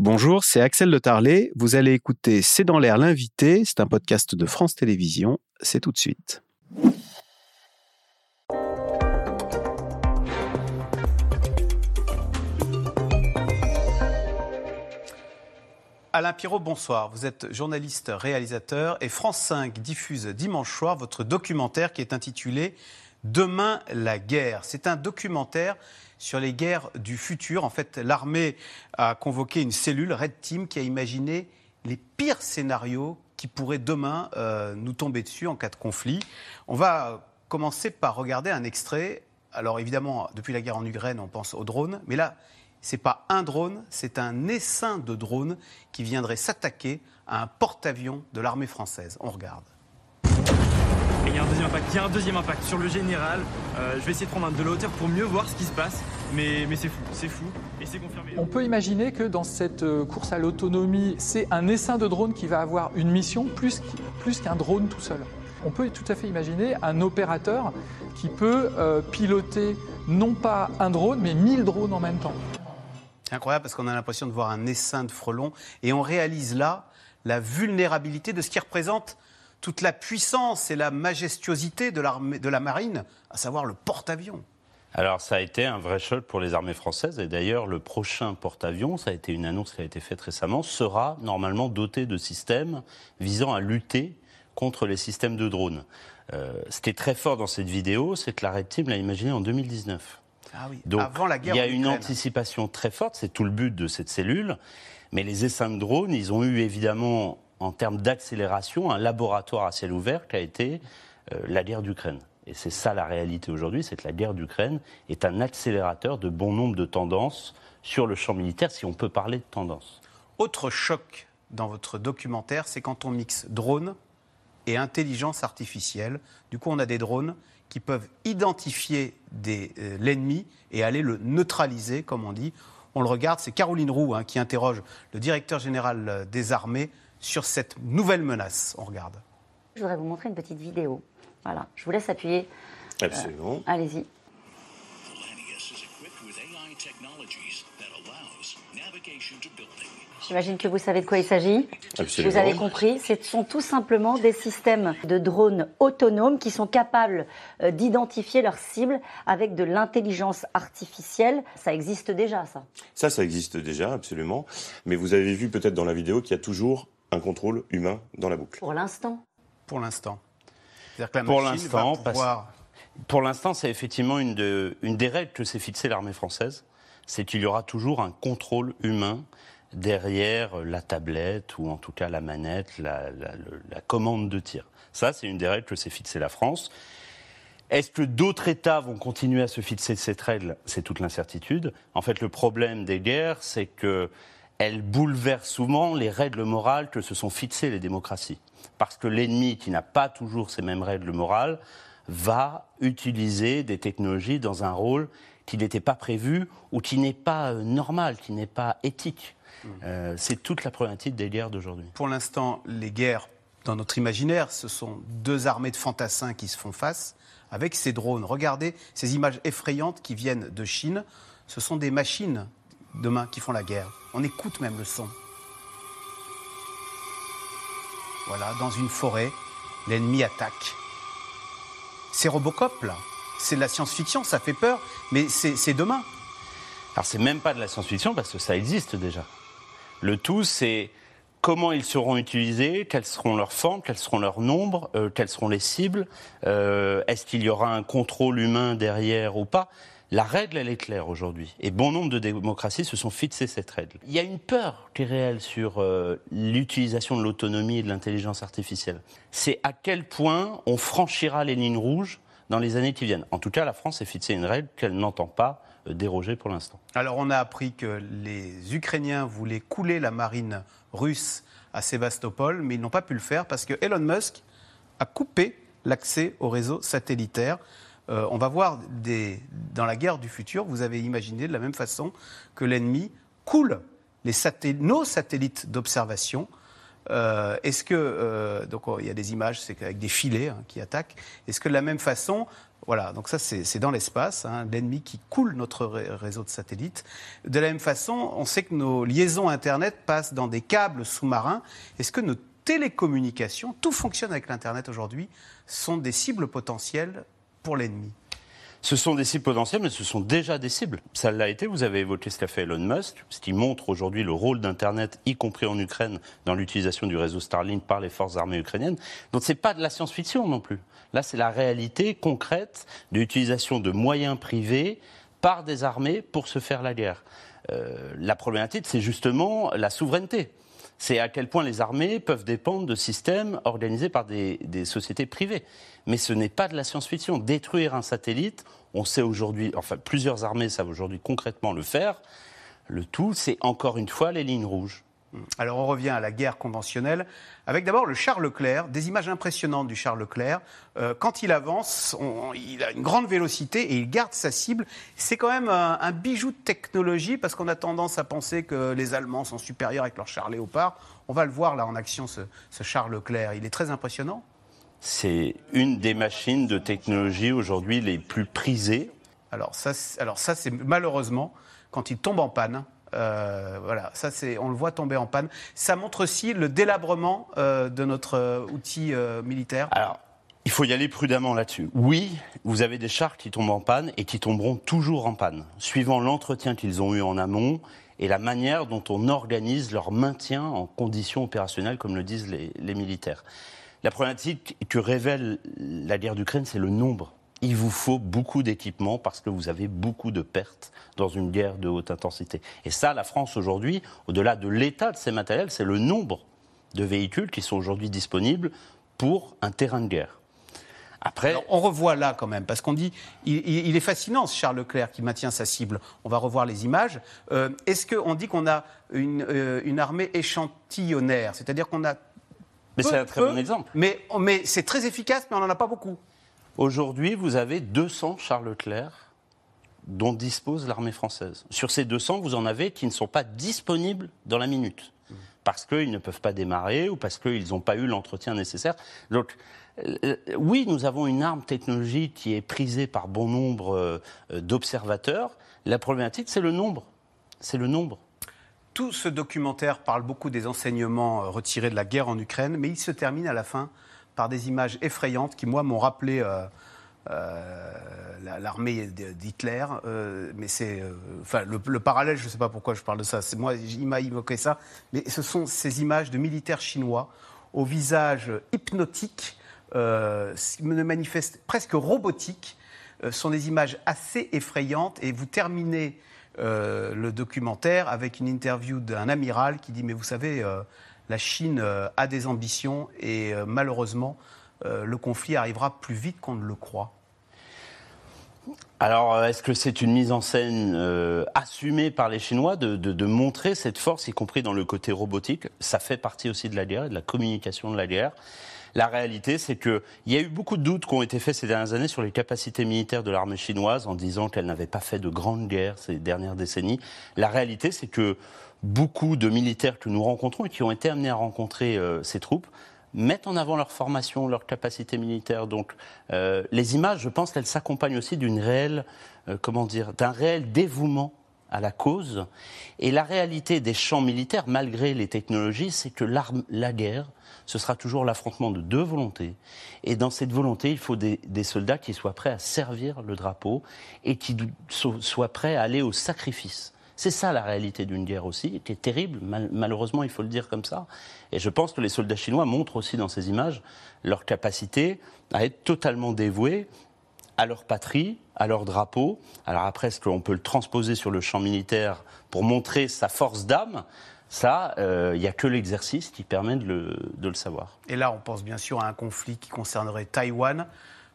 Bonjour, c'est Axel de Tarlet. Vous allez écouter C'est dans l'air l'invité. C'est un podcast de France Télévisions. C'est tout de suite. Alain Pirot, bonsoir. Vous êtes journaliste, réalisateur et France 5 diffuse dimanche soir votre documentaire qui est intitulé Demain la guerre. C'est un documentaire sur les guerres du futur. En fait, l'armée a convoqué une cellule, Red Team, qui a imaginé les pires scénarios qui pourraient demain euh, nous tomber dessus en cas de conflit. On va commencer par regarder un extrait. Alors évidemment, depuis la guerre en Ukraine, on pense aux drones, mais là, ce n'est pas un drone, c'est un essaim de drones qui viendrait s'attaquer à un porte-avions de l'armée française. On regarde. Il y a un deuxième impact, il y a un deuxième impact sur le général. Euh, je vais essayer de prendre de la hauteur pour mieux voir ce qui se passe, mais, mais c'est fou, c'est fou, et c'est confirmé. On peut imaginer que dans cette euh, course à l'autonomie, c'est un essaim de drones qui va avoir une mission plus, plus qu'un drone tout seul. On peut tout à fait imaginer un opérateur qui peut euh, piloter non pas un drone, mais 1000 drones en même temps. C'est incroyable parce qu'on a l'impression de voir un essaim de frelons et on réalise là la vulnérabilité de ce qui représente toute la puissance et la majestuosité de, de la marine, à savoir le porte-avions. Alors ça a été un vrai choc pour les armées françaises et d'ailleurs le prochain porte-avions, ça a été une annonce qui a été faite récemment, sera normalement doté de systèmes visant à lutter contre les systèmes de drones. Euh, ce qui est très fort dans cette vidéo, c'est que la Red Team l'a imaginé en 2019. Ah oui, Donc, avant la guerre. il y a une anticipation très forte, c'est tout le but de cette cellule. Mais les essaims de drones, ils ont eu évidemment, en termes d'accélération, un laboratoire à ciel ouvert qui a été euh, la guerre d'Ukraine. Et c'est ça la réalité aujourd'hui, c'est que la guerre d'Ukraine est un accélérateur de bon nombre de tendances sur le champ militaire, si on peut parler de tendances. Autre choc dans votre documentaire, c'est quand on mixe drone et intelligence artificielle. Du coup, on a des drones qui peuvent identifier euh, l'ennemi et aller le neutraliser, comme on dit. On le regarde, c'est Caroline Roux hein, qui interroge le directeur général euh, des armées sur cette nouvelle menace. On regarde. Je voudrais vous montrer une petite vidéo. Voilà, je vous laisse appuyer. Absolument. Allez-y. J'imagine que vous savez de quoi il s'agit. Absolument. Vous avez compris, ce sont tout simplement des systèmes de drones autonomes qui sont capables euh, d'identifier leurs cibles avec de l'intelligence artificielle. Ça existe déjà, ça. Ça, ça existe déjà, absolument. Mais vous avez vu peut-être dans la vidéo qu'il y a toujours un contrôle humain dans la boucle. Pour l'instant. Pour l'instant. C'est-à-dire que la Pour machine l'instant, va parce- pouvoir... Pour l'instant, c'est effectivement une, de- une des règles que s'est fixée l'armée française, c'est qu'il y aura toujours un contrôle humain derrière la tablette ou en tout cas la manette, la, la- le- la commande de tir. Ça, c'est une des règles que s'est fixée la France. Est-ce que d'autres États vont continuer à se fixer cette règle? C'est toute l'incertitude. En fait, le problème des guerres, c'est que elles bouleversent souvent les règles morales que se sont fixées les démocraties. Parce que l'ennemi, qui n'a pas toujours ces mêmes règles morales, va utiliser des technologies dans un rôle qui n'était pas prévu ou qui n'est pas euh, normal, qui n'est pas éthique. Euh, c'est toute la problématique des guerres d'aujourd'hui. Pour l'instant, les guerres, dans notre imaginaire, ce sont deux armées de fantassins qui se font face avec ces drones. Regardez ces images effrayantes qui viennent de Chine. Ce sont des machines demain qui font la guerre. On écoute même le son. Voilà, dans une forêt, l'ennemi attaque. C'est Robocop, là. C'est de la science-fiction, ça fait peur, mais c'est demain. Alors c'est même pas de la science-fiction parce que ça existe déjà. Le tout, c'est comment ils seront utilisés, quelles seront leurs formes, quels seront leurs nombres, euh, quelles seront les cibles, euh, est-ce qu'il y aura un contrôle humain derrière ou pas? La règle, elle est claire aujourd'hui. Et bon nombre de démocraties se sont fixées cette règle. Il y a une peur qui est réelle sur euh, l'utilisation de l'autonomie et de l'intelligence artificielle. C'est à quel point on franchira les lignes rouges dans les années qui viennent. En tout cas, la France s'est fixé une règle qu'elle n'entend pas euh, déroger pour l'instant. Alors on a appris que les Ukrainiens voulaient couler la marine russe à Sébastopol, mais ils n'ont pas pu le faire parce que Elon Musk a coupé l'accès au réseau satellitaire. Euh, on va voir dans la guerre du futur, vous avez imaginé de la même façon que l'ennemi coule les nos satellites d'observation Euh, Est-ce que euh, donc oh, il y a des images, c'est avec des filets hein, qui attaquent. Est-ce que de la même façon, voilà, donc ça c'est dans l'espace, hein, l'ennemi qui coule notre ré- réseau de satellites. De la même façon, on sait que nos liaisons Internet passent dans des câbles sous-marins. Est-ce que nos télécommunications, tout fonctionne avec l'Internet aujourd'hui, sont des cibles potentielles Ce sont des cibles potentielles, mais ce sont déjà des cibles. Ça l'a été, vous avez évoqué ce qu'a fait Elon Musk, ce qui montre aujourd'hui le rôle d'Internet, y compris en Ukraine, dans l'utilisation du réseau Starlink par les forces armées ukrainiennes. Donc c'est pas de la science-fiction non plus. Là, c'est la réalité concrète de l'utilisation de moyens privés par des armées pour se faire la guerre. Euh, la problématique, c'est justement la souveraineté. C'est à quel point les armées peuvent dépendre de systèmes organisés par des, sociétés privées. Mais ce n'est pas de la science-fiction. Détruire un satellite, on sait aujourd'hui, enfin plusieurs armées savent aujourd'hui concrètement le faire. Le tout, c'est encore une fois les lignes rouges. Alors on revient à la guerre conventionnelle, avec d'abord le char Leclerc, des images impressionnantes du char Leclerc. Euh, quand il avance, on- il a une grande vélocité et il garde sa cible. C'est quand même un, un bijou de technologie, parce qu'on a tendance à penser que les Allemands sont supérieurs avec leur char Léopard. On va le voir là en action, ce, ce char Leclerc. Il est très impressionnant. C'est une des machines de technologie aujourd'hui les plus prisées. Alors ça, alors ça, c'est malheureusement quand il tombe en panne. Euh, voilà, ça c'est, on le voit tomber en panne. Ça montre aussi le délabrement euh, de notre euh, outil militaire. Alors, il faut y aller prudemment là-dessus. Oui, vous avez des chars qui tombent en panne et qui tomberont toujours en panne, suivant l'entretien qu'ils ont eu en amont et la manière dont on organise leur maintien en conditions opérationnelles, comme le disent les militaires. La problématique que révèle la guerre d'Ukraine, c'est le nombre. Il vous faut beaucoup d'équipements parce que vous avez beaucoup de pertes dans une guerre de haute intensité. Et ça, la France aujourd'hui, au-delà de l'état de ses matériels, c'est le nombre de véhicules qui sont aujourd'hui disponibles pour un terrain de guerre. Après, Alors, on revoit là quand même, parce qu'on dit, il, est fascinant ce Charles Leclerc qui maintient sa cible. On va revoir les images. Euh, Est-ce qu'on dit qu'on a une, euh, une armée échantillonnaire? C'est-à-dire qu'on a. mais c'est un très bon exemple. Mais, mais c'est très efficace, mais on n'en a pas beaucoup. Aujourd'hui, vous avez 200 Charles Leclerc dont dispose l'armée française. Sur ces 200, vous en avez qui ne sont pas disponibles dans la minute. Parce qu'ils ne peuvent pas démarrer ou parce qu'ils n'ont pas eu l'entretien nécessaire. Donc, euh, oui, nous avons une arme technologique qui est prisée par bon nombre euh, euh, d'observateurs. La problématique, c'est le nombre. C'est le nombre. Tout ce documentaire parle beaucoup des enseignements euh, retirés de la guerre en Ukraine, mais il se termine à la fin par des images effrayantes qui, moi, m'ont rappelé euh, euh, la- l'armée d'Hitler. euh, mais c'est. enfin, le, le parallèle, je ne sais pas pourquoi je parle de ça. C'est moi, il m'a évoqué ça. Mais ce sont ces images de militaires chinois au visage hypnotique, manifeste presque robotique. Euh, sont des images assez effrayantes. Et vous terminez le documentaire avec une interview d'un amiral qui dit Mais vous savez, la Chine euh, a des ambitions et euh, malheureusement, euh, le conflit arrivera plus vite qu'on ne le croit. Alors, est-ce que c'est une mise en scène assumée par les Chinois de, de- de montrer cette force, y compris dans le côté robotique? Ça fait partie aussi de la guerre et de la communication de la guerre. La réalité, c'est qu'il y a eu beaucoup de doutes qui ont été faits ces dernières années sur les capacités militaires de l'armée chinoise en disant qu'elle n'avait pas fait de grandes guerres ces dernières décennies. La réalité, c'est que beaucoup de militaires que nous rencontrons et qui ont été amenés à rencontrer euh, ces troupes mettent en avant leur formation, leur capacité militaire. Donc, euh, les images, je pense qu'elles s'accompagnent aussi euh, d'un réel dévouement à la cause. Et la réalité des champs militaires, malgré les technologies, c'est que la guerre, ce sera toujours l'affrontement de deux volontés. Et dans cette volonté, il faut des, soldats qui soient prêts à servir le drapeau et qui soient prêts à aller au sacrifice. C'est ça la réalité d'une guerre aussi, qui est terrible, mal- malheureusement il faut le dire comme ça. Et je pense que les soldats chinois montrent aussi dans ces images leur capacité à être totalement dévoués à leur patrie, à leur drapeau. Alors après, est-ce qu'on peut le transposer sur le champ militaire pour montrer sa force d'âme? Ça, euh, il n'y a que l'exercice qui permet de le, de le savoir. Et là, on pense bien sûr à un conflit qui concernerait Taïwan.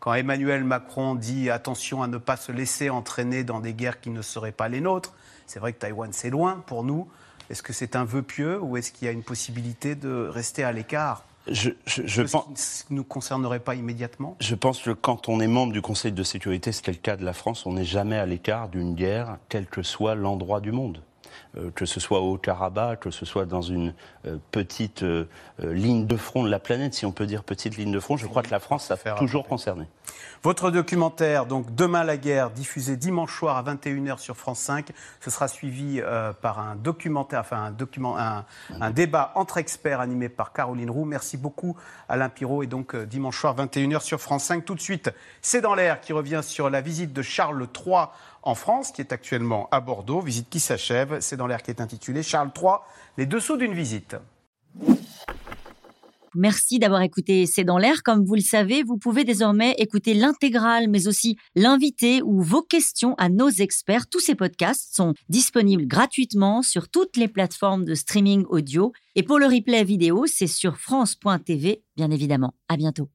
Quand Emmanuel Macron dit attention à ne pas se laisser entraîner dans des guerres qui ne seraient pas les nôtres, c'est vrai que Taïwan, c'est loin pour nous. Est-ce que c'est un vœu pieux ou est-ce qu'il y a une possibilité de rester à l'écart? Je, je, je de ce pense, qui ne nous concernerait pas immédiatement? Je pense que quand on est membre du Conseil de sécurité, c'était le cas de la France, on n'est jamais à l'écart d'une guerre, quel que soit l'endroit du monde. Euh, que ce soit au Haut-Karabakh, que ce soit dans une euh, petite euh, ligne de front de la planète, si on peut dire petite ligne de front, je crois que la France a toujours concerné. Votre documentaire, donc Demain la guerre, diffusé dimanche soir à 21h sur France 5, ce sera suivi par un documentaire, enfin un, document, un, débat entre experts animé par Caroline Roux. Merci beaucoup Alain Pirot et donc dimanche soir 21h sur France 5. Tout de suite, c'est dans l'air qui revient sur la visite de Charles III en France, qui est actuellement à Bordeaux, visite qui s'achève. C'est dans l'air qui est intitulé Charles III, les dessous d'une visite. Merci d'avoir écouté C'est dans l'air. Comme vous le savez, vous pouvez désormais écouter l'intégrale, mais aussi l'invité ou vos questions à nos experts. Tous ces podcasts sont disponibles gratuitement sur toutes les plateformes de streaming audio. Et pour le replay vidéo, c'est sur France.tv, bien évidemment. À bientôt.